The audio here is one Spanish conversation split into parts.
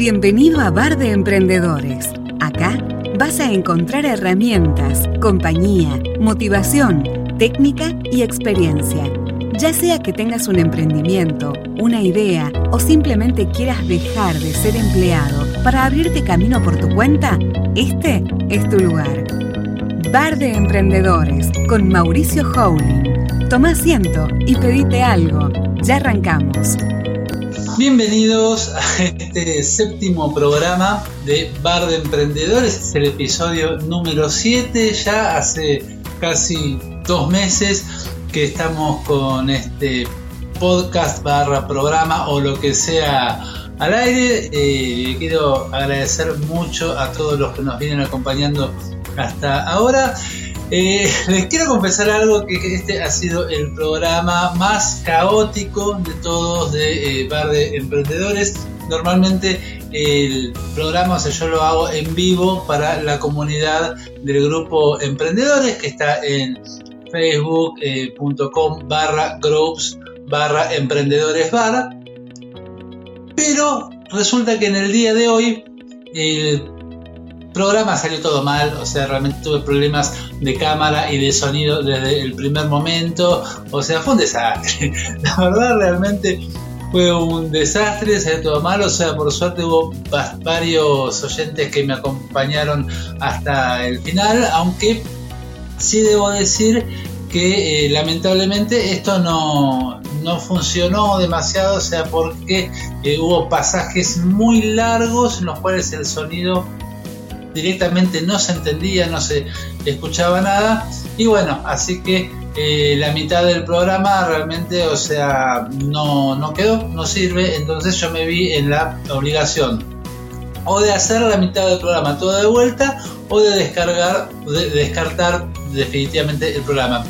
Bienvenido a Bar de Emprendedores. Acá vas a encontrar herramientas, compañía, motivación, técnica y experiencia. Ya sea que tengas un emprendimiento, una idea o simplemente quieras dejar de ser empleado para abrirte camino por tu cuenta, este es tu lugar. Bar de Emprendedores con Mauricio Howling. Toma asiento y pedite algo. Ya arrancamos. Bienvenidos a este séptimo programa de Bar de Emprendedores. es el episodio número 7. Ya hace casi dos meses que estamos con este podcast barra programa o lo que sea al aire. Eh, quiero agradecer mucho a todos los que nos vienen acompañando hasta ahora. Eh, les quiero confesar algo, que este ha sido el programa más caótico de todos de eh, Bar de Emprendedores. Normalmente el programa, o sea, yo lo hago en vivo para la comunidad del grupo Emprendedores que está en facebook.com barra groups barra emprendedores bar. Pero resulta que en el día de hoy el programa salió todo mal, o sea, realmente tuve problemas de cámara y de sonido desde el primer momento, o sea, fue un desastre. La verdad, realmente fue un desastre, salió todo mal, o sea, por suerte hubo varios oyentes que me acompañaron hasta el final, aunque sí debo decir que eh, lamentablemente esto no, no, funcionó demasiado, o sea, porque eh, hubo pasajes muy largos en los cuales el sonido directamente no se entendía, no se escuchaba nada. Y bueno, así que eh, la mitad del programa realmente, o sea, no, no quedó, no sirve. Entonces yo me vi en la obligación o de hacer la mitad del programa todo de vuelta o de descargar, de descartar definitivamente el programa.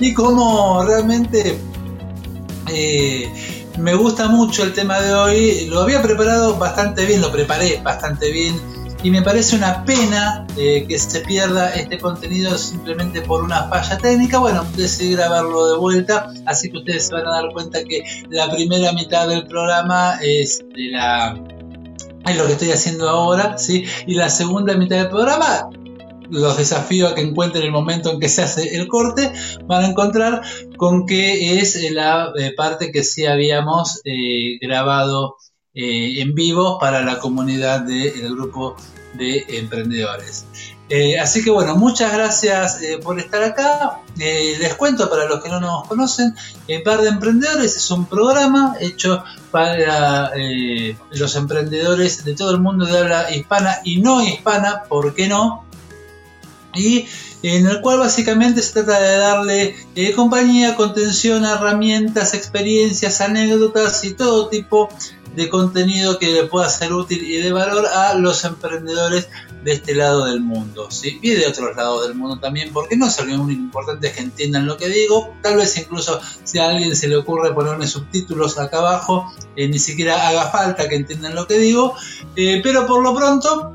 Y como realmente eh, me gusta mucho el tema de hoy, lo había preparado bastante bien, lo preparé bastante bien y me parece una pena eh, que se pierda este contenido simplemente por una falla técnica. Bueno, decidí grabarlo de vuelta, así que ustedes se van a dar cuenta que la primera mitad del programa es de la es lo que estoy haciendo ahora, ¿sí? Y la segunda mitad del programa los desafío a que encuentren el momento en que se hace el corte, van a encontrar con que es la eh, parte que sí habíamos eh, grabado en vivo para la comunidad del grupo de emprendedores. Eh, así que bueno, muchas gracias eh, por estar acá. Eh, les cuento para los que no nos conocen, Par de Emprendedores es un programa hecho para los emprendedores de todo el mundo de habla hispana y no hispana, ¿por qué no? Y en el cual básicamente se trata de darle compañía, contención, herramientas, experiencias, anécdotas y todo tipo contenido que le pueda ser útil y de valor a los emprendedores de este lado del mundo, y de otros lados del mundo también, porque no es lo importante que entiendan lo que digo, tal vez incluso si a alguien se le ocurre ponerme subtítulos acá abajo, eh, ni siquiera haga falta que entiendan lo que digo, eh, pero por lo pronto,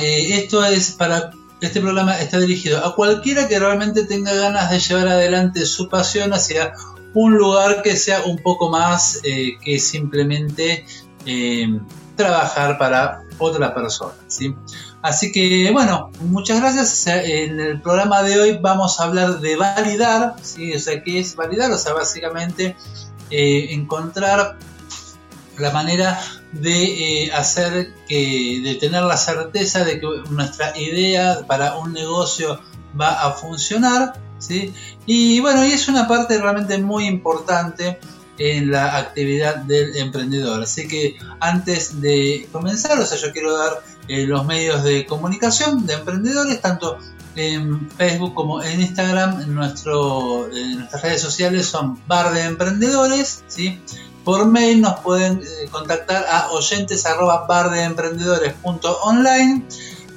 eh, esto es para este programa está dirigido a cualquiera que realmente tenga ganas de llevar adelante su pasión hacia un lugar que sea un poco más eh, que simplemente eh, trabajar para otra persona. ¿sí? Así que bueno, muchas gracias. En el programa de hoy vamos a hablar de validar, ¿sí? o sea, ¿qué es validar? O sea, básicamente eh, encontrar la manera de hacer que, de tener la certeza de que nuestra idea para un negocio va a funcionar ¿sí? Y bueno, y es una parte realmente muy importante en la actividad del emprendedor. Así que antes de comenzar, o sea, yo quiero dar eh, los medios de comunicación de emprendedores, tanto en Facebook como en Instagram, nuestro, nuestras redes sociales son Bar de Emprendedores, ¿sí? Por mail nos pueden eh, contactar a oyentes arroba bardeemprendedores.online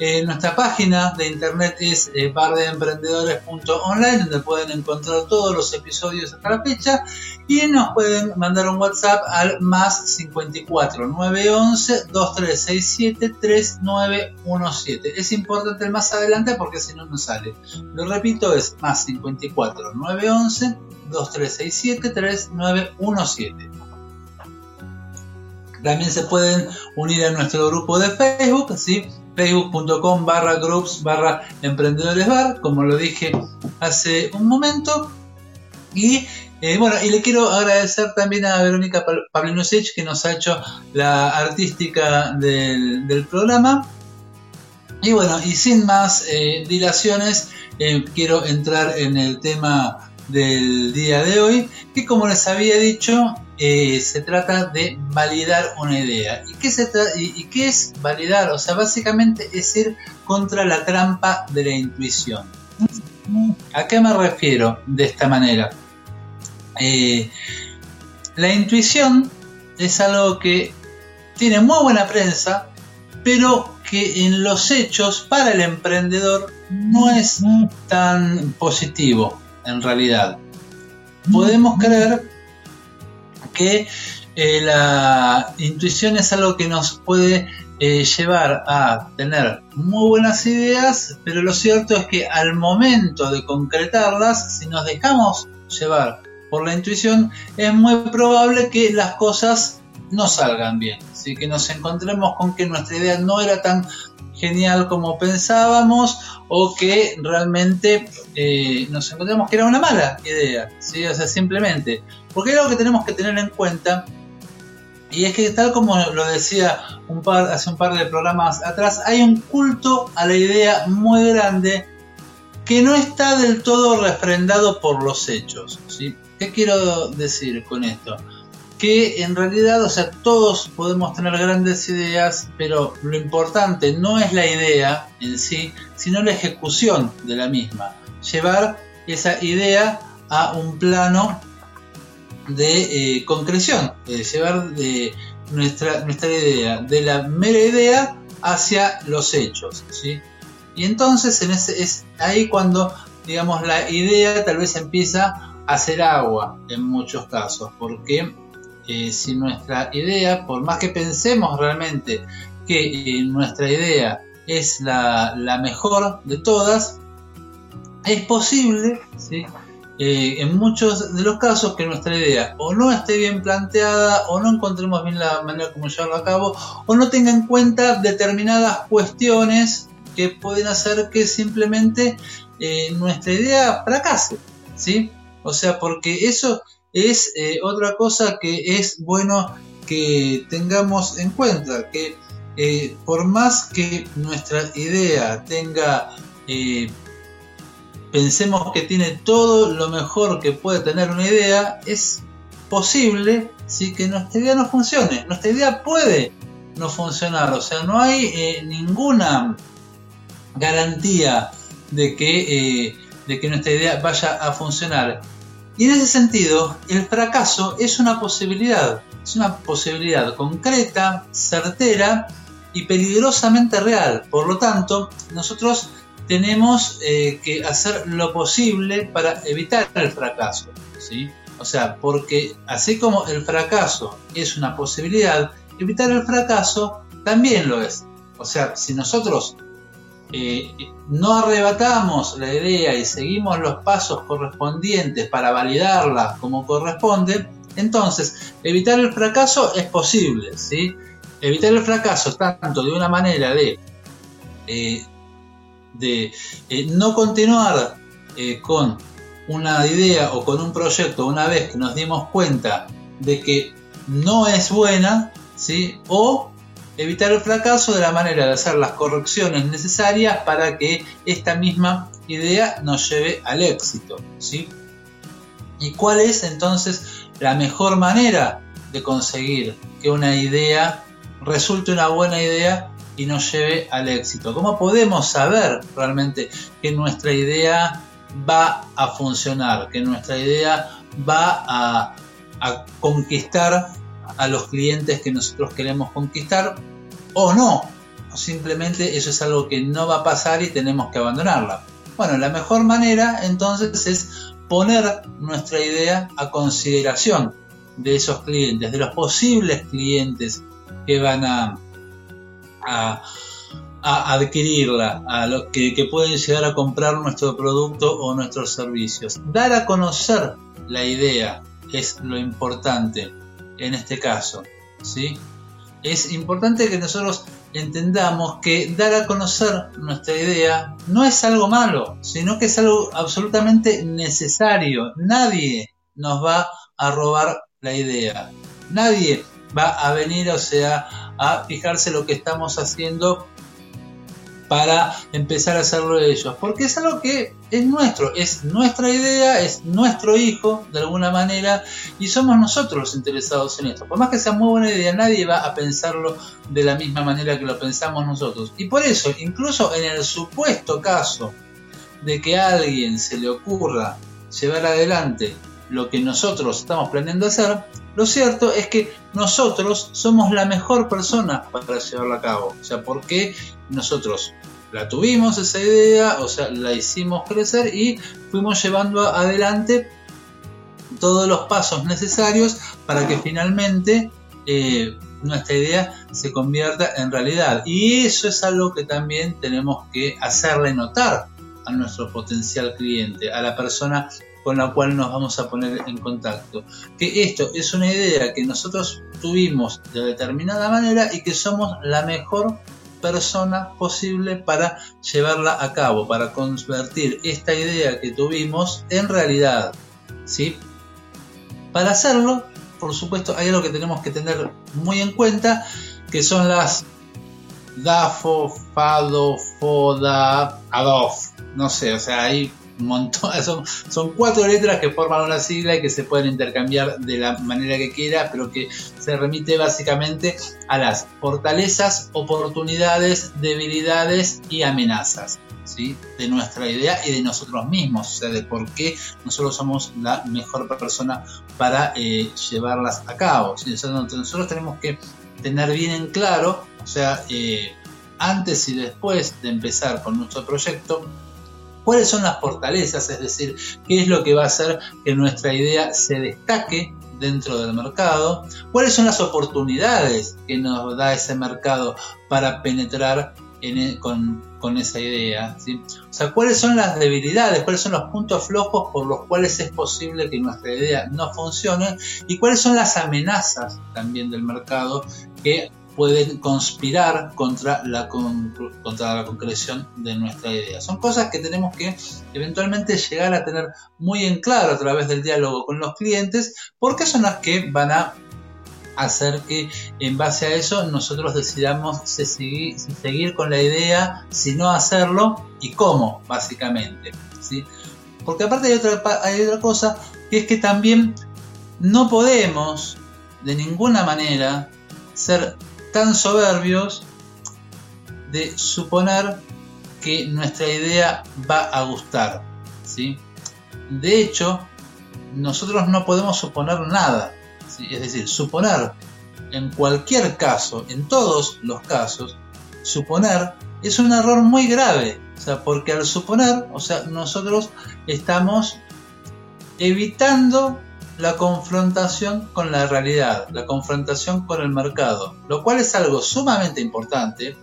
eh, nuestra página de internet es eh, bardeemprendedores.online donde pueden encontrar todos los episodios hasta la fecha y nos pueden mandar un WhatsApp al más 54 911 2367 3917. Es importante el más adelante porque si no nos sale. Lo repito, es más 54 911 2367 3917. También se pueden unir a nuestro grupo de Facebook, ¿sí? facebook.com barra groups barra emprendedores bar, como lo dije hace un momento. Y eh, bueno, y le quiero agradecer también a Verónica Pavlinusic que nos ha hecho la artística del, programa. Y bueno, y sin más eh, dilaciones, eh, quiero entrar en el tema del día de hoy, que como les había dicho, se trata de validar una idea. ¿Y qué, se y, qué es validar? O sea, básicamente es ir contra la trampa de la intuición. ¿A qué me refiero de esta manera? Eh, la intuición es algo que tiene muy buena prensa, pero que en los hechos para el emprendedor no es tan positivo en realidad. Podemos creer que eh, la intuición es algo que nos puede eh, llevar a tener muy buenas ideas, pero lo cierto es que al momento de concretarlas, si nos dejamos llevar por la intuición, es muy probable que las cosas no salgan bien. Así que nos encontremos con que nuestra idea no era tan genial como pensábamos o que realmente eh, nos encontramos que era una mala idea. O sea, simplemente. Porque hay algo que tenemos que tener en cuenta y es que tal como lo decía hace un par de programas atrás, hay un culto a la idea muy grande que no está del todo refrendado por los hechos. ¿Qué quiero decir con esto? Que en realidad, o sea, todos podemos tener grandes ideas, pero lo importante no es la idea en sí, sino la ejecución de la misma. Llevar esa idea a un plano de eh, concreción, llevar de nuestra, nuestra idea, de la mera idea hacia los hechos. ¿sí? Y entonces en ese, es ahí cuando, digamos, la idea tal vez empieza hacer agua en muchos casos, porque eh, si nuestra idea, por más que pensemos realmente que eh, nuestra idea es la, mejor de todas, es posible, eh, en muchos de los casos, que nuestra idea o no esté bien planteada, o no encontremos bien la manera como llevarlo a cabo, o no tenga en cuenta determinadas cuestiones que pueden hacer que simplemente nuestra idea fracase. ¿sí? O sea, porque eso es eh, otra cosa que es bueno que tengamos en cuenta, que eh, por más que nuestra idea tenga, eh, pensemos que tiene todo lo mejor que puede tener una idea, es posible sí, que nuestra idea no funcione. Nuestra idea puede no funcionar, o sea, no hay ninguna garantía de que de que nuestra idea vaya a funcionar. Y en ese sentido, el fracaso es una posibilidad, es una posibilidad concreta, certera y peligrosamente real. Por lo tanto, nosotros tenemos eh, que hacer lo posible para evitar el fracaso. ¿sí? O sea, porque así como el fracaso es una posibilidad, evitar el fracaso también lo es. O sea, si nosotros eh, no arrebatamos la idea y seguimos los pasos correspondientes para validarla como corresponde, entonces evitar el fracaso es posible, ¿sí? Evitar el fracaso tanto de una manera de, eh, de eh, no continuar con una idea o con un proyecto una vez que nos dimos cuenta de que no es buena, ¿sí? O evitar el fracaso de la manera de hacer las correcciones necesarias para que esta misma idea nos lleve al éxito. ¿sí? ¿Y cuál es entonces la mejor manera de conseguir que una idea resulte una buena idea y nos lleve al éxito? ¿Cómo podemos saber realmente que nuestra idea va a funcionar, que nuestra idea va a, conquistar a los clientes que nosotros queremos conquistar o no. simplemente eso es algo que no va a pasar y tenemos que abandonarla. Bueno, la mejor manera entonces es poner nuestra idea a consideración de esos clientes, de los posibles clientes que van a, a, adquirirla, a los que, que, pueden llegar a comprar nuestro producto o nuestros servicios. Dar a conocer la idea es lo importante en este caso. ¿sí? es importante que nosotros entendamos que dar a conocer nuestra idea no es algo malo, sino que es algo absolutamente necesario. Nadie nos va a robar la idea. Nadie va a venir, o sea, a fijarse lo que estamos haciendo para empezar a hacerlo ellos, porque es algo que es nuestro, es nuestra idea, es nuestro hijo de alguna manera y somos nosotros los interesados en esto. Por más que sea muy buena idea, nadie va a pensarlo de la misma manera que lo pensamos nosotros. Y por eso, incluso en el supuesto caso de que a alguien se le ocurra llevar adelante lo que nosotros estamos planeando hacer, lo cierto es que nosotros somos la mejor persona para llevarla a cabo. O sea, porque nosotros la tuvimos esa idea, o sea, la hicimos crecer y fuimos llevando adelante todos los pasos necesarios para que finalmente eh, nuestra idea se convierta en realidad. Y eso es algo que también tenemos que hacerle notar a nuestro potencial cliente, a la persona con la cual nos vamos a poner en contacto. Que esto es una idea que nosotros tuvimos de determinada manera y que somos la mejor persona posible para llevarla a cabo, para convertir esta idea que tuvimos en realidad. ¿sí? Para hacerlo, por supuesto, hay algo que tenemos que tener muy en cuenta, que son las DAFO, FADO, FODA, ADOF. No sé, o sea, hay montón, son, son cuatro letras que forman una sigla y que se pueden intercambiar de la manera que quiera, pero que se remite básicamente a las fortalezas, oportunidades, debilidades y amenazas. ¿sí? de nuestra idea y de nosotros mismos, o sea, de por qué nosotros somos la mejor persona para eh, llevarlas a cabo. nosotros tenemos que tener bien en claro, o sea, eh, antes y después de empezar con nuestro proyecto, cuáles son las fortalezas, es decir, qué es lo que va a hacer que nuestra idea se destaque dentro del mercado, cuáles son las oportunidades que nos da ese mercado para penetrar e, con, esa idea. O sea, cuáles son las debilidades, cuáles son los puntos flojos por los cuales es posible que nuestra idea no funcione y cuáles son las amenazas también del mercado que pueden conspirar contra la, contra la concreción de nuestra idea. Son cosas que tenemos que eventualmente llegar a tener muy en claro a través del diálogo con los clientes, porque son las que van a hacer que en base a eso nosotros decidamos seguir, seguir con la idea, si no hacerlo y cómo, básicamente. ¿sí? Porque aparte hay otra, hay otra cosa, que es que también no podemos de ninguna manera ser tan soberbios de suponer que nuestra idea va a gustar. ¿sí? De hecho, nosotros no podemos suponer nada. Es decir, suponer en cualquier caso, en todos los casos, suponer es un error muy grave. O sea, porque al suponer, o sea, nosotros estamos evitando la confrontación con la realidad, la confrontación con el mercado, lo cual es algo sumamente importante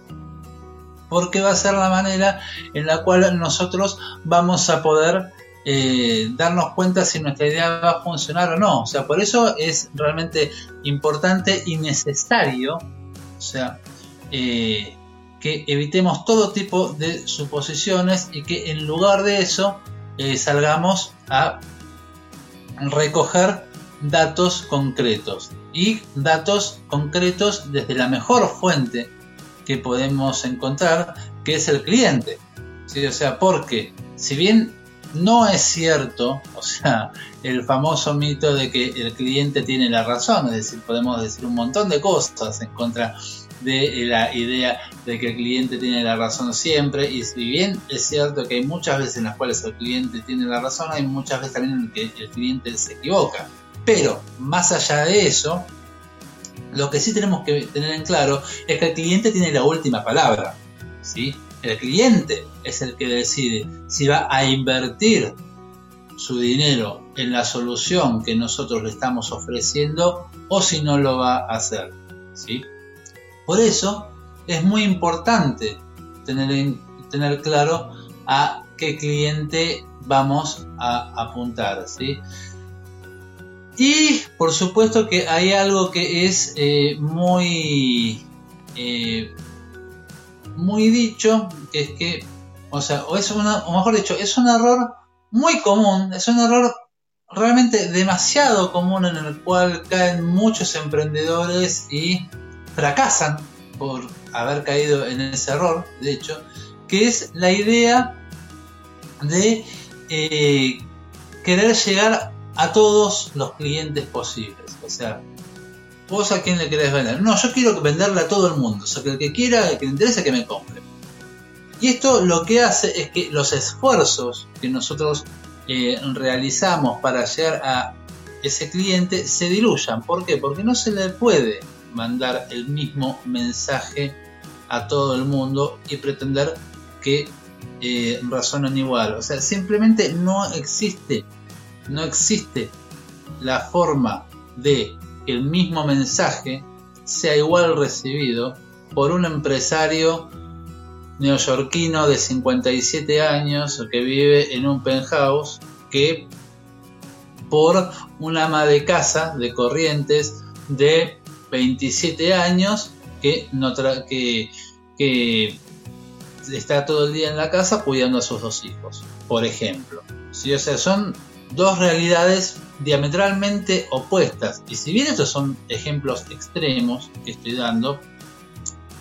porque va a ser la manera en la cual nosotros vamos a poder eh, darnos cuenta si nuestra idea va a funcionar o no. O sea, por eso es realmente importante y necesario, o sea, eh, que evitemos todo tipo de suposiciones y que en lugar de eso eh, salgamos a recoger datos concretos y datos concretos desde la mejor fuente que podemos encontrar, que es el cliente. ¿Sí? O sea, porque si bien no es cierto, o sea, el famoso mito de que el cliente tiene la razón, es decir, podemos decir un montón de cosas en contra de la idea de que el cliente tiene la razón siempre y si bien es cierto que hay muchas veces en las cuales el cliente tiene la razón, hay muchas veces también en que el cliente se equivoca. Pero más allá de eso, lo que sí tenemos que tener en claro es que el cliente tiene la última palabra. ¿sí? El cliente es el que decide si va a invertir su dinero en la solución que nosotros le estamos ofreciendo o si no lo va a hacer. ¿sí? Por eso es muy importante tener, tener claro a qué cliente vamos a apuntar. ¿sí? Y por supuesto que hay algo que es eh, muy, eh, muy dicho, que es que, o sea, o es una, o mejor dicho, es un error muy común, es un error realmente demasiado común en el cual caen muchos emprendedores y fracasan por haber caído en ese error, de hecho, que es la idea de eh, querer llegar a todos los clientes posibles. O sea, vos a quién le querés vender. No, yo quiero venderle a todo el mundo. O sea, que el que quiera, el que le interese, que me compre. Y esto lo que hace es que los esfuerzos que nosotros eh, realizamos para llegar a ese cliente se diluyan. ¿Por qué? Porque no se le puede mandar el mismo mensaje a todo el mundo y pretender que eh, razonan igual. O sea, simplemente no existe, no existe la forma de que el mismo mensaje sea igual recibido por un empresario neoyorquino de 57 años que vive en un penthouse que por un ama de casa de Corrientes de 27 años que, no que, que está todo el día en la casa cuidando a sus dos hijos, por ejemplo. ¿Sí? O sea, son dos realidades diametralmente opuestas. Y si bien estos son ejemplos extremos que estoy dando,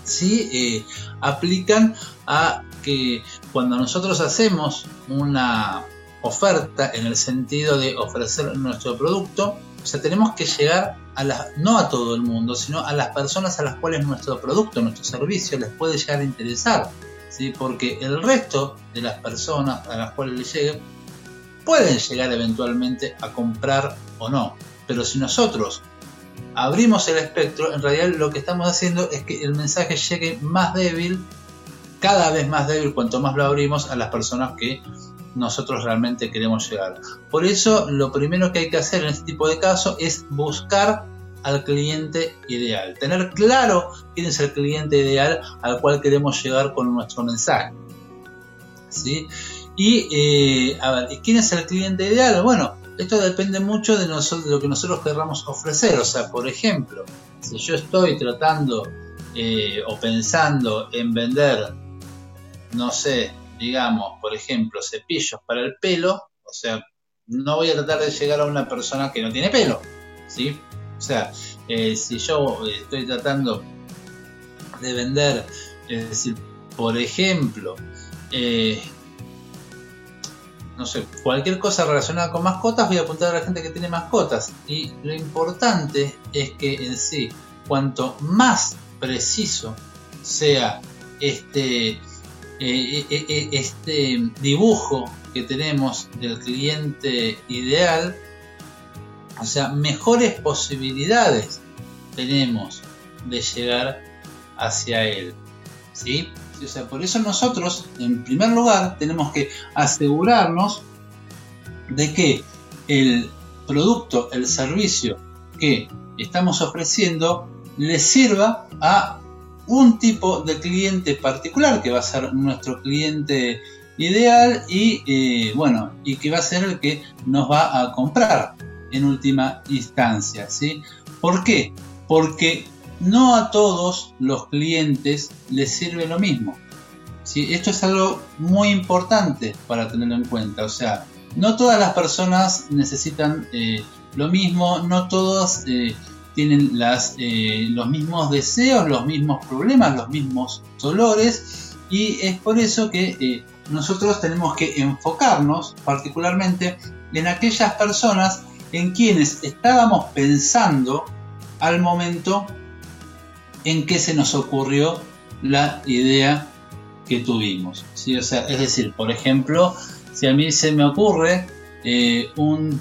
sí eh, aplican a que cuando nosotros hacemos una oferta en el sentido de ofrecer nuestro producto, o sea, tenemos que llegar a la, no a todo el mundo, sino a las personas a las cuales nuestro producto, nuestro servicio les puede llegar a interesar porque el resto de las personas a las cuales le llegue pueden llegar eventualmente a comprar o no. Pero si nosotros abrimos el espectro, en realidad lo que estamos haciendo es que el mensaje llegue más débil, cada vez más débil, cuanto más lo abrimos a las personas que nosotros realmente queremos llegar. Por eso lo primero que hay que hacer en este tipo de casos es buscar al cliente ideal. Tener claro quién es el cliente ideal al cual queremos llegar con nuestro mensaje. ¿Sí? Y, eh, ¿quién es el cliente ideal? Bueno, esto depende mucho de lo que nosotros querramos ofrecer. O sea, por ejemplo, si yo estoy tratando eh, o pensando en vender, no sé, digamos, por ejemplo, cepillos para el pelo, o sea, no voy a tratar de llegar a una persona que no tiene pelo, ¿sí? O sea, eh, si yo estoy tratando de vender, es decir, por ejemplo, eh, no sé, cualquier cosa relacionada con mascotas, voy a apuntar a la gente que tiene mascotas. Y lo importante es que en sí, cuanto más preciso sea este, eh, este dibujo que tenemos del cliente ideal, o sea, mejores posibilidades tenemos de llegar hacia él. ¿Sí? O sea, por eso nosotros, en primer lugar, tenemos que asegurarnos de que el producto, el servicio que estamos ofreciendo le sirva a un tipo de cliente particular que va a ser nuestro cliente ideal y eh, bueno y que va a ser el que nos va a comprar en última instancia. ¿sí? ¿Por qué? Porque no a todos los clientes les sirve lo mismo. ¿sí? Esto es algo muy importante para tenerlo en cuenta. O sea, no todas las personas necesitan eh, lo mismo, no todos eh, tienen las, eh, los mismos deseos, los mismos problemas, los mismos dolores. Y es por eso que nosotros tenemos que enfocarnos particularmente en aquellas personas en quienes estábamos pensando al momento en que se nos ocurrió la idea que tuvimos. ¿sí? O sea, es decir, por ejemplo, si a mí se me ocurre eh, un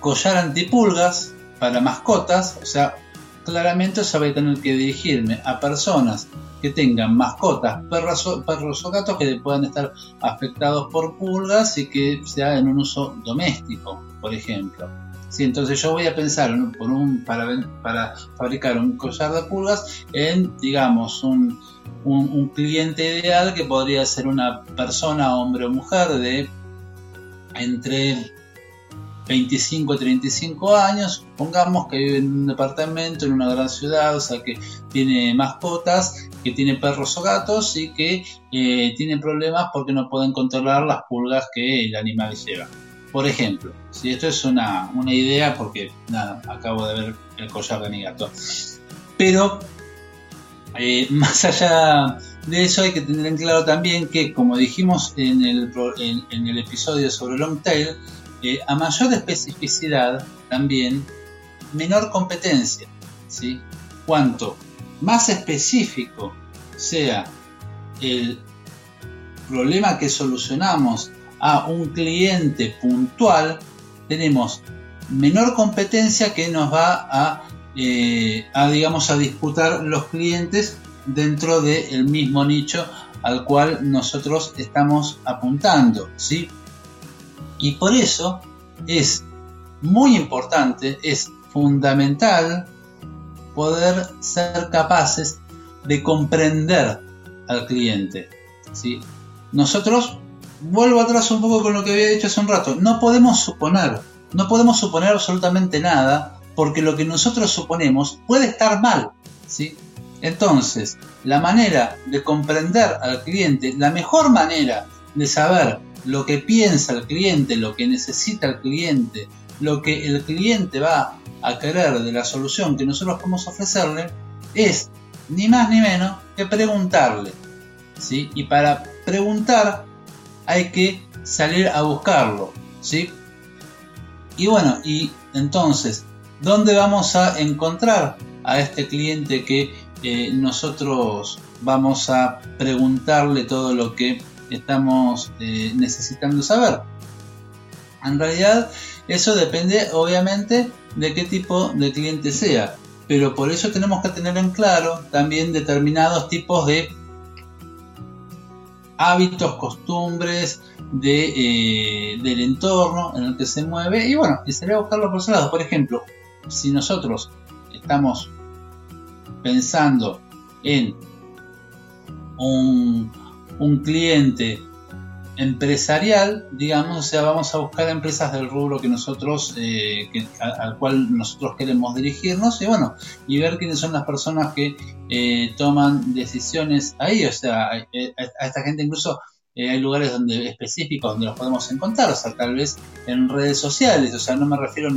collar antipulgas para mascotas, o sea, claramente se va a tener que dirigirme a personas que tengan mascotas, perros, perros o gatos que puedan estar afectados por pulgas y que sea en un uso doméstico, por ejemplo. Sí, entonces yo voy a pensar por un, para, para fabricar un collar de pulgas en, digamos, un, un, cliente ideal que podría ser una persona, hombre o mujer, de entre 25, 35 años, pongamos que vive en un departamento en una gran ciudad, o sea que tiene mascotas, que tiene perros o gatos y que eh, tiene problemas porque no pueden controlar las pulgas que el animal lleva. Por ejemplo, si esto es una, idea porque nada, acabo de ver el collar de mi gato. Pero eh, más allá de eso hay que tener en claro también que, como dijimos en el, en el episodio sobre long tail, a mayor especificidad también menor competencia. ¿sí? Cuanto más específico sea el problema que solucionamos a un cliente puntual, tenemos menor competencia que nos va a, eh, digamos, a disputar los clientes dentro del mismo nicho al cual nosotros estamos apuntando, ¿sí? Y por eso es muy importante, es fundamental poder ser capaces de comprender al cliente. ¿sí? Nosotros, vuelvo atrás un poco con lo que había dicho hace un rato, no podemos suponer, no podemos suponer absolutamente nada porque lo que nosotros suponemos puede estar mal. ¿sí? Entonces, la manera de comprender al cliente, la mejor manera de saber lo que piensa el cliente, lo que necesita el cliente, lo que el cliente va a querer de la solución que nosotros podemos ofrecerle, es ni más ni menos que preguntarle. ¿sí? Y para preguntar hay que salir a buscarlo. ¿sí? Y bueno, y entonces, ¿dónde vamos a encontrar a este cliente que eh, nosotros vamos a preguntarle todo lo que estamos eh, necesitando saber. En realidad eso depende obviamente de qué tipo de cliente sea, pero por eso tenemos que tener en claro también determinados tipos de hábitos, costumbres de, eh, del entorno en el que se mueve y bueno, y sería buscarlo por ese lado. Por ejemplo, si nosotros estamos pensando en un un cliente empresarial, digamos, o sea, vamos a buscar empresas del rubro que nosotros, eh, al cual nosotros queremos dirigirnos y bueno, y ver quiénes son las personas que eh, toman decisiones ahí, o sea, a, esta gente incluso eh, hay lugares donde específicos donde los podemos encontrar, o sea, tal vez en redes sociales, o sea, no me refiero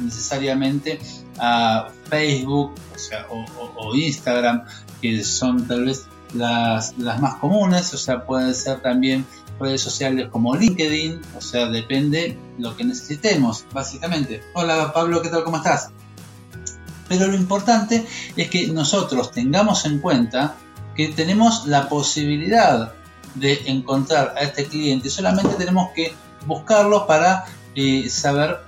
necesariamente a Facebook, o sea, o Instagram, que son tal vez las, las más comunes, o sea, pueden ser también redes sociales como LinkedIn, o sea, depende lo que necesitemos, básicamente. Hola Pablo, ¿qué tal? ¿Cómo estás? Pero lo importante es que nosotros tengamos en cuenta que tenemos la posibilidad de encontrar a este cliente, solamente tenemos que buscarlo para eh, saber,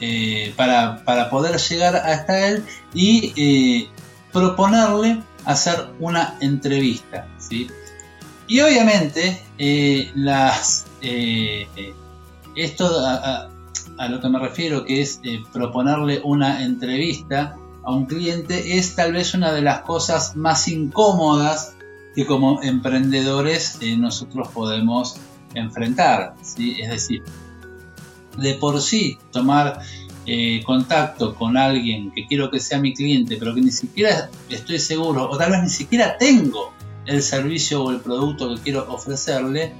eh, para, para, poder llegar hasta él y eh, proponerle hacer una entrevista. ¿sí? Y obviamente, eh, las, eh, esto a, lo que me refiero, que es eh, proponerle una entrevista a un cliente, es tal vez una de las cosas más incómodas que como emprendedores nosotros podemos enfrentar. ¿sí? Es decir, de por sí tomar eh, contacto con alguien que quiero que sea mi cliente, pero que ni siquiera estoy seguro, o tal vez ni siquiera tengo el servicio o el producto que quiero ofrecerle,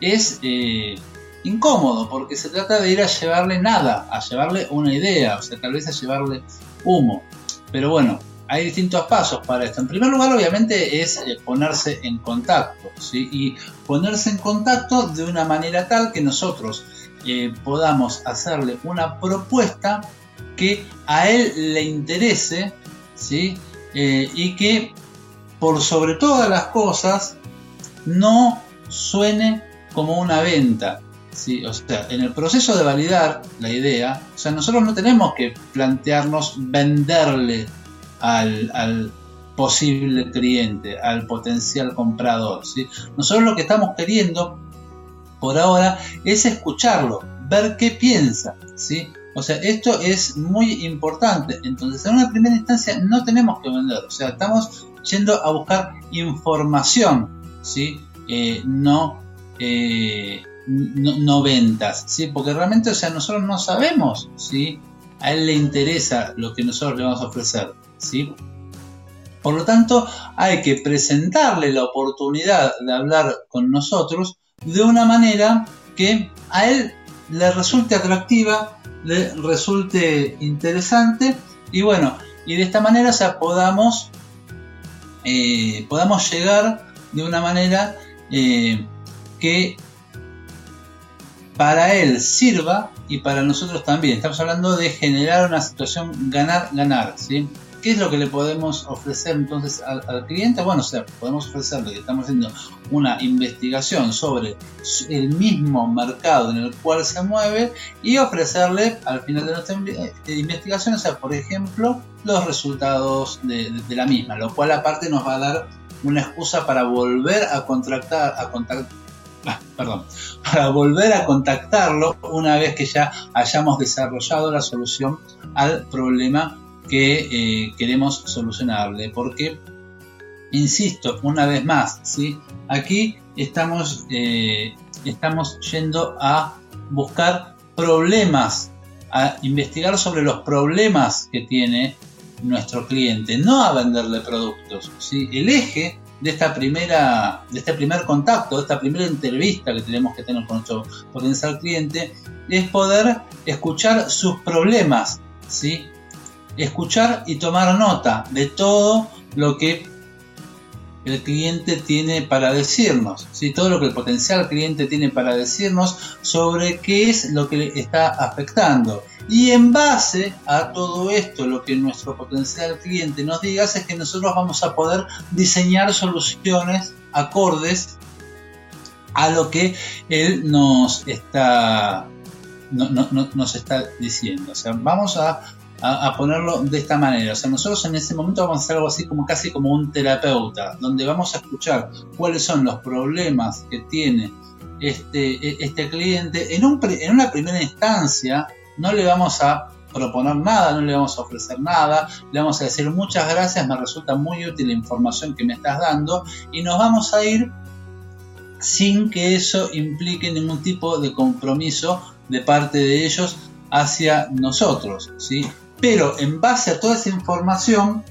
es eh, incómodo, porque se trata de ir a llevarle nada, a llevarle una idea, o sea, tal vez a llevarle humo. Pero bueno, hay distintos pasos para esto. En primer lugar, obviamente, es eh, ponerse en contacto, ¿sí? Y ponerse en contacto de una manera tal que nosotros podamos hacerle una propuesta que a él le interese ¿sí? Eh, y que por sobre todas las cosas no suene como una venta. ¿sí? O sea, en el proceso de validar la idea, o sea, nosotros no tenemos que plantearnos venderle al, al posible cliente, al potencial comprador. ¿sí? Nosotros lo que estamos queriendo por ahora es escucharlo, ver qué piensa, ¿sí? O sea, esto es muy importante. Entonces, en una primera instancia no tenemos que vender, o sea, estamos yendo a buscar información, ¿sí? Eh, no, eh, no, ventas, ¿sí? Porque realmente, o sea, nosotros no sabemos, ¿sí? A él le interesa lo que nosotros le vamos a ofrecer, ¿sí? Por lo tanto, hay que presentarle la oportunidad de hablar con nosotros de una manera que a él le resulte atractiva, le resulte interesante y bueno, y de esta manera o podamos, eh, podamos llegar de una manera eh, que para él sirva y para nosotros también. Estamos hablando de generar una situación ganar-ganar, ¿sí? ¿Qué es lo que le podemos ofrecer entonces al, cliente? Bueno, o sea, podemos ofrecerle que estamos haciendo una investigación sobre el mismo mercado en el cual se mueve y ofrecerle al final de nuestra eh, investigación, o sea, por ejemplo, los resultados de, la misma, lo cual aparte nos va a dar una excusa para volver a contratar, a contactar ah, perdón, para volver a contactarlo una vez que ya hayamos desarrollado la solución al problema que eh, queremos solucionarle. Porque, insisto, una vez más, ¿sí? aquí estamos, eh, estamos yendo a buscar problemas, a investigar sobre los problemas que tiene nuestro cliente, no a venderle productos. ¿sí? El eje de esta primera, de este primer contacto, de esta primera entrevista que tenemos que tener con nuestro potencial cliente, es poder escuchar sus problemas, ¿sí? Escuchar y tomar nota de todo lo que el cliente tiene para decirnos, ¿sí? todo lo que el potencial cliente tiene para decirnos sobre qué es lo que le está afectando. Y en base a todo esto, lo que nuestro potencial cliente nos diga es que nosotros vamos a poder diseñar soluciones acordes a lo que él nos está, nos está diciendo. O sea, vamos a a, ponerlo de esta manera. O sea, nosotros en ese momento vamos a hacer algo así como casi como un terapeuta, donde vamos a escuchar cuáles son los problemas que tiene este, e, este cliente. En, en una primera instancia no le vamos a proponer nada, no le vamos a ofrecer nada, le vamos a decir muchas gracias, me resulta muy útil la información que me estás dando y nos vamos a ir sin que eso implique ningún tipo de compromiso de parte de ellos hacia nosotros, ¿sí? Pero en base a toda esa información,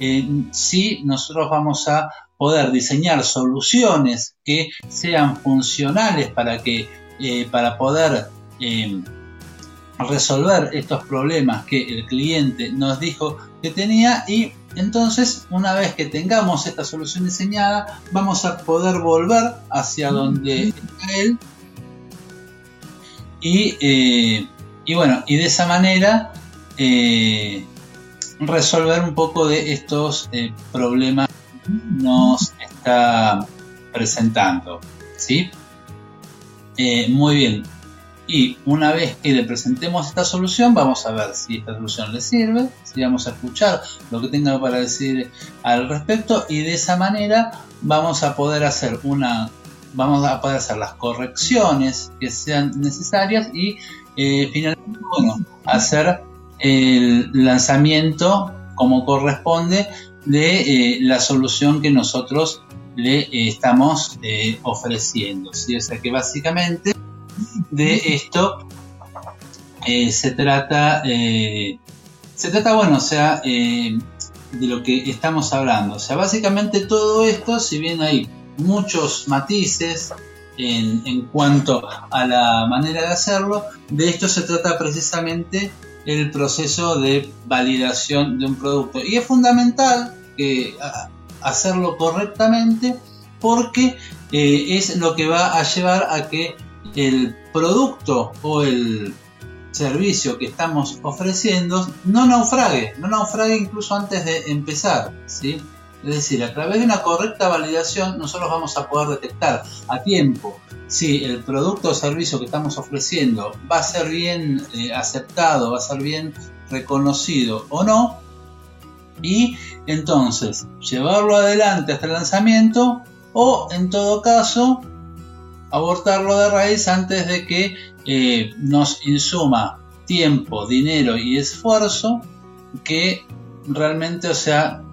eh, sí nosotros vamos a poder diseñar soluciones que sean funcionales para que eh, para poder eh, resolver estos problemas que el cliente nos dijo que tenía. Y entonces una vez que tengamos esta solución diseñada vamos a poder volver hacia donde está él. Y, y bueno y de esa manera eh, resolver un poco de estos eh, problemas que nos está presentando. ¿sí? Eh, muy bien. Y una vez que le presentemos esta solución, vamos a ver si esta solución le sirve, si vamos a escuchar lo que tenga para decir al respecto y de esa manera vamos a poder hacer una vamos a poder hacer las correcciones que sean necesarias y finalmente bueno, hacer el lanzamiento como corresponde de eh, la solución que nosotros le eh, estamos eh, ofreciendo. ¿sí? O sea que básicamente de esto se trata, se trata, bueno, o sea, de lo que estamos hablando. O sea, básicamente todo esto, si bien hay muchos matices, en, en, cuanto a la manera de hacerlo. De esto se trata precisamente el proceso de validación de un producto. Y es fundamental que, hacerlo correctamente porque eh, es lo que va a llevar a que el producto o el servicio que estamos ofreciendo no naufrague, no naufrague incluso antes de empezar, ¿sí? Es decir, a través de una correcta validación nosotros vamos a poder detectar a tiempo si el producto o servicio que estamos ofreciendo va a ser bien eh, aceptado, va a ser bien reconocido o no. Y entonces llevarlo adelante hasta el lanzamiento o en todo caso abortarlo de raíz antes de que eh, nos insuma tiempo, dinero y esfuerzo que realmente, o sea,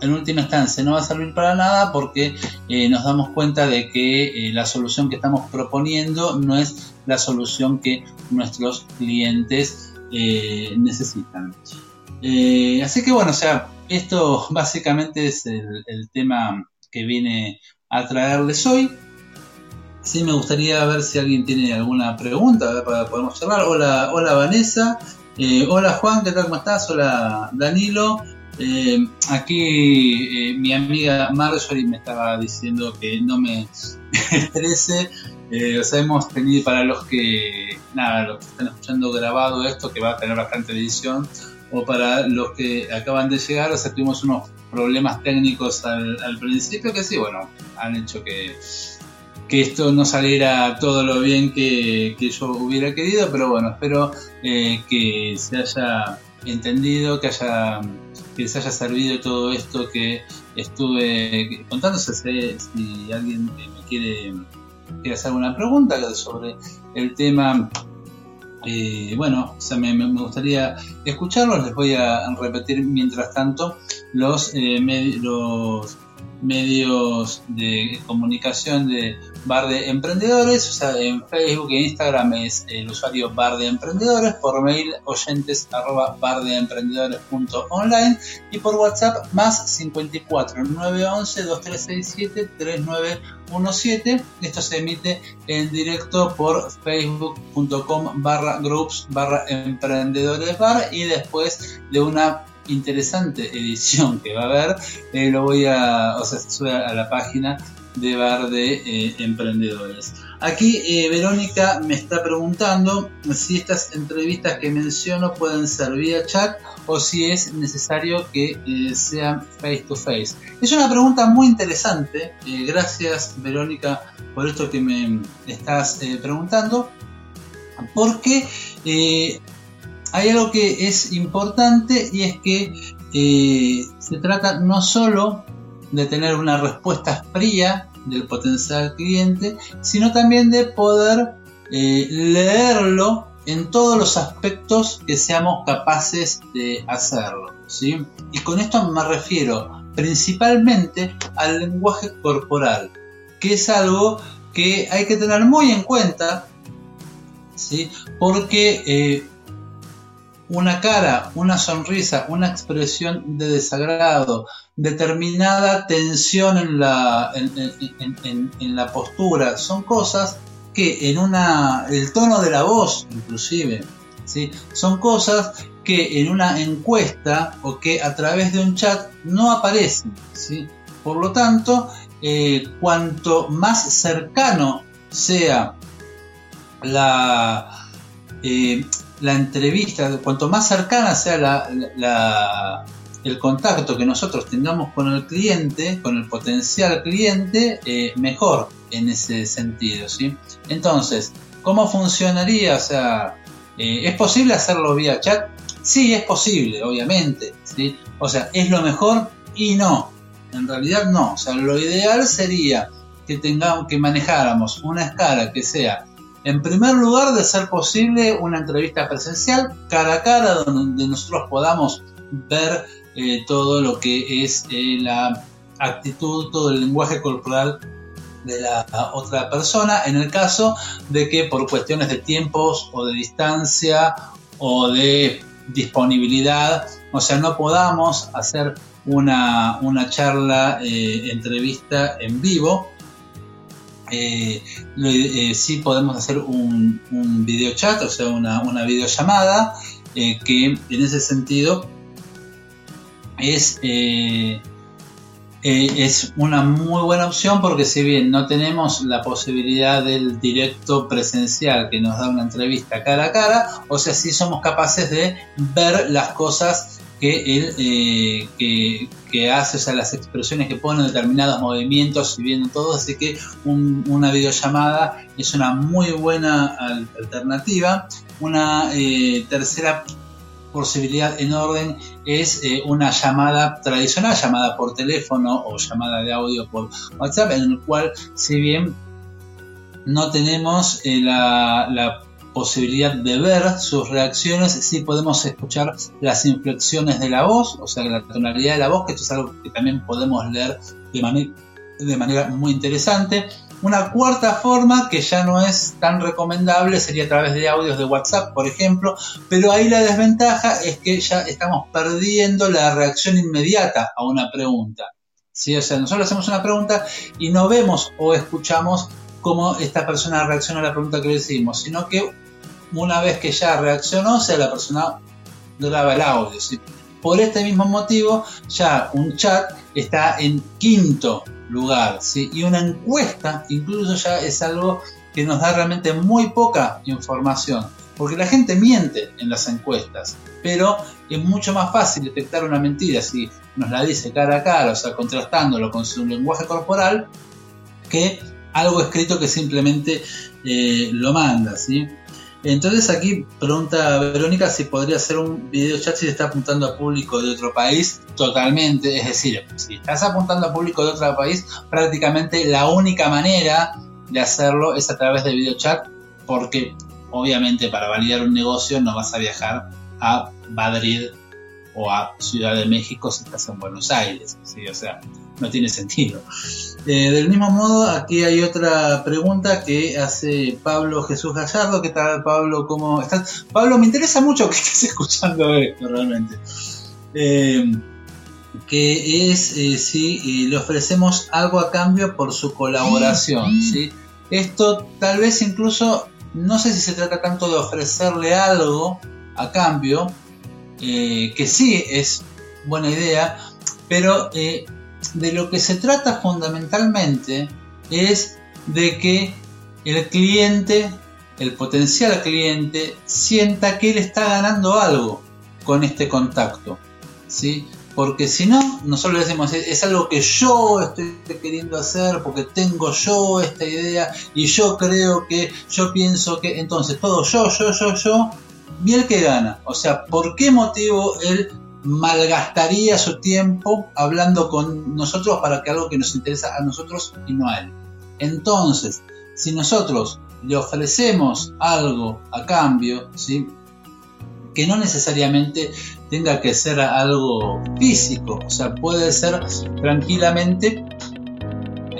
en última instancia no va a servir para nada porque eh, nos damos cuenta de que eh, la solución que estamos proponiendo no es la solución que nuestros clientes eh, necesitan. así que bueno, o sea, esto básicamente es el, tema que viene a traerles hoy. Sí, me gustaría ver si alguien tiene alguna pregunta para podemos charlar. Hola, hola Vanessa. hola Juan, ¿qué tal? ¿Cómo estás? Hola Danilo. Eh, aquí eh, mi amiga Marjorie me estaba diciendo que no me estrese. Eh, o sea, hemos tenido para los que, nada, los que están escuchando grabado esto, que va a tener bastante edición, o para los que acaban de llegar, o sea, tuvimos unos problemas técnicos al, principio que sí, bueno, han hecho que, que esto no saliera todo lo bien que, que yo hubiera querido, pero bueno, espero que se haya entendido, que haya que les haya servido todo esto que estuve contándose. Si alguien me quiere, hacer alguna pregunta sobre el tema, eh, bueno, me, gustaría escucharlos. Les voy a repetir mientras tanto los, eh, los medios de comunicación de Bar de Emprendedores, o sea, en Facebook e Instagram es el usuario Bar de Emprendedores, por mail oyentes arroba bardeemprendedores.online y por WhatsApp más 54 911 2367 3917. Esto se emite en directo por facebook.com barra groups barra emprendedores bar y después de una interesante edición que va a haber, eh, lo voy a, o sea, sube a la página de Bar de eh, Emprendedores. Aquí eh, Verónica me está preguntando si estas entrevistas que menciono pueden ser vía chat o si es necesario que sean face to face. Es una pregunta muy interesante. gracias Verónica por esto que me estás preguntando. Porque hay algo que es importante y es que eh, se trata no solo de tener una respuesta fría del potencial cliente, sino también de poder eh, leerlo en todos los aspectos que seamos capaces de hacerlo. ¿sí? Y con esto me refiero principalmente al lenguaje corporal, que es algo que hay que tener muy en cuenta, ¿sí? porque eh, una cara, una sonrisa, una expresión de desagrado, determinada tensión en la, en, la postura, son cosas que en una, el tono de la voz inclusive, ¿sí? son cosas que en una encuesta o que a través de un chat no aparecen. ¿sí? Por lo tanto, eh, cuanto más cercano sea la, eh, la entrevista, cuanto más cercana sea la, el contacto que nosotros tengamos con el cliente, con el potencial cliente, eh, mejor en ese sentido. ¿sí? Entonces, ¿cómo funcionaría? O sea, eh, ¿es posible hacerlo vía chat? Sí, es posible, obviamente. ¿sí? O sea, ¿es lo mejor? Y no. En realidad no. O sea, lo ideal sería que tengamos, que manejáramos una escala que sea en primer lugar, de ser posible una entrevista presencial cara a cara donde nosotros podamos ver eh, todo lo que es eh, la actitud, todo el lenguaje corporal de la otra persona en el caso de que por cuestiones de tiempos o de distancia o de disponibilidad, o sea, no podamos hacer una, charla, eh, entrevista en vivo, eh, eh, sí podemos hacer un, video chat, o sea, una, una videollamada, eh, que en ese sentido es, eh, es una muy buena opción porque si bien no tenemos la posibilidad del directo presencial que nos da una entrevista cara a cara, o sea, sí somos capaces de ver las cosas que él eh, que, hace, o sea, las expresiones que pone, determinados movimientos y viendo todo, así que una videollamada es una muy buena alternativa. Una eh, tercera posibilidad en orden es eh, una llamada tradicional, llamada por teléfono o llamada de audio por WhatsApp, en el cual si bien no tenemos la posibilidad de ver sus reacciones, sí podemos escuchar las inflexiones de la voz, o sea, la tonalidad de la voz, que esto es algo que también podemos leer de, manera muy interesante. Una cuarta forma, que ya no es tan recomendable, sería a través de audios de WhatsApp, por ejemplo, pero ahí la desventaja es que ya estamos perdiendo la reacción inmediata a una pregunta. ¿sí? O sea, nosotros hacemos una pregunta y no vemos o escuchamos cómo esta persona reacciona a la pregunta que le hicimos, sino que una vez que ya reaccionó, sea, la persona graba el audio. Por este mismo motivo, ya un chat está en quinto lugar. Y una encuesta incluso ya es algo que nos da realmente muy poca información, porque la gente miente en las encuestas, pero es mucho más fácil detectar una mentira si nos la dice cara a cara, o sea, contrastándolo con su lenguaje corporal, que algo escrito que simplemente eh, lo manda, ¿sí? Entonces aquí pregunta Verónica si podría hacer un video chat si está apuntando a público de otro país. Totalmente, es decir, si estás apuntando a público de otro país, prácticamente la única manera de hacerlo es a través de video chat, porque obviamente para validar un negocio no vas a viajar a Madrid o a Ciudad de México si estás en Buenos Aires, ¿sí? o sea, no tiene sentido. Eh, del mismo modo, aquí hay otra pregunta que hace Pablo Jesús Gallardo. ¿Qué tal, Pablo? ¿Cómo estás? Pablo, me interesa mucho que estés escuchando esto realmente. Eh, que es eh, si le ofrecemos algo a cambio por su colaboración. ¿sí? Esto tal vez incluso, no sé si se trata tanto de ofrecerle algo a cambio, que sí es buena idea, pero de lo que se trata fundamentalmente es de que el cliente, el potencial cliente, sienta que él está ganando algo con este contacto. ¿sí? Porque si no, nosotros le decimos, es, algo que yo estoy queriendo hacer porque tengo yo esta idea y yo creo que, yo pienso que, entonces todo yo, yo, yo, yo, y el que gana. O sea, ¿por qué motivo él malgastaría su tiempo hablando con nosotros para que algo que nos interesa a nosotros y no a él. Entonces, si nosotros le ofrecemos algo a cambio, ¿sí? que no necesariamente tenga que ser algo físico, o sea, puede ser tranquilamente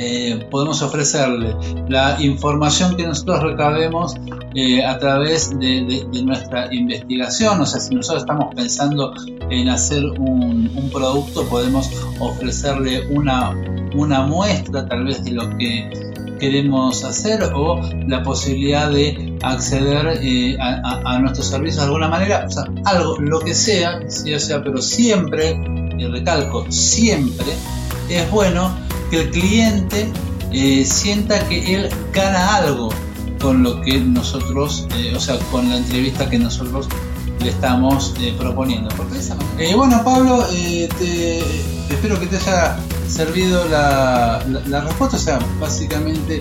eh, podemos ofrecerle la información que nosotros recabemos eh, a través de, nuestra investigación. O sea, si nosotros estamos pensando en hacer un, producto, podemos ofrecerle una, una muestra tal vez de lo que queremos hacer o la posibilidad de acceder eh, a, nuestros servicios de alguna manera, o sea, algo, lo que sea, o sea, pero siempre, y recalco, siempre es bueno que el cliente eh, sienta que él gana algo con lo que nosotros, eh, o sea, con la entrevista que nosotros le estamos eh, proponiendo. bueno, Pablo, te, espero que te haya servido la, respuesta. O sea, básicamente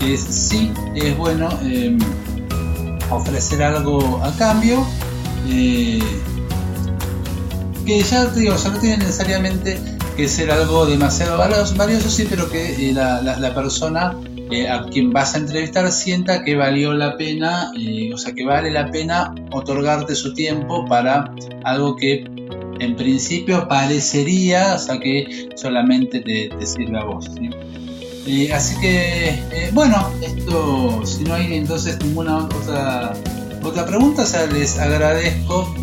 es sí, es bueno em, ofrecer algo a cambio. que ya te digo, ya no tiene necesariamente que ser algo demasiado valioso, sí, pero que eh, la, persona eh, a quien vas a entrevistar sienta que valió la pena, eh, o sea, que vale la pena otorgarte su tiempo para algo que en principio parecería, o sea, que solamente te, sirve a vos. así que, bueno, esto, si no hay entonces ninguna otra, otra pregunta, o sea, les agradezco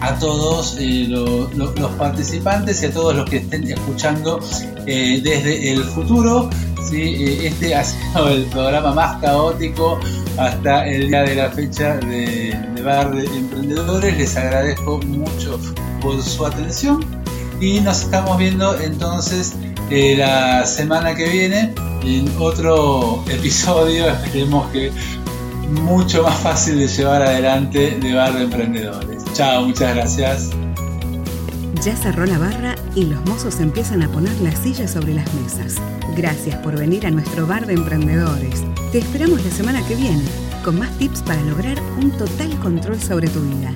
a todos eh, los participantes y a todos los que estén escuchando eh, desde el futuro. Eh, este ha sido el programa más caótico hasta el día de la fecha de, de Bar de Emprendedores. Les agradezco mucho por su atención y nos estamos viendo entonces la semana que viene en otro episodio. Esperemos que mucho más fácil de llevar adelante de Bar de Emprendedores. Chao, muchas gracias. Ya cerró la barra y los mozos empiezan a poner las sillas sobre las mesas. Gracias por venir a nuestro bar de emprendedores. Te esperamos la semana que viene con más tips para lograr un total control sobre tu vida.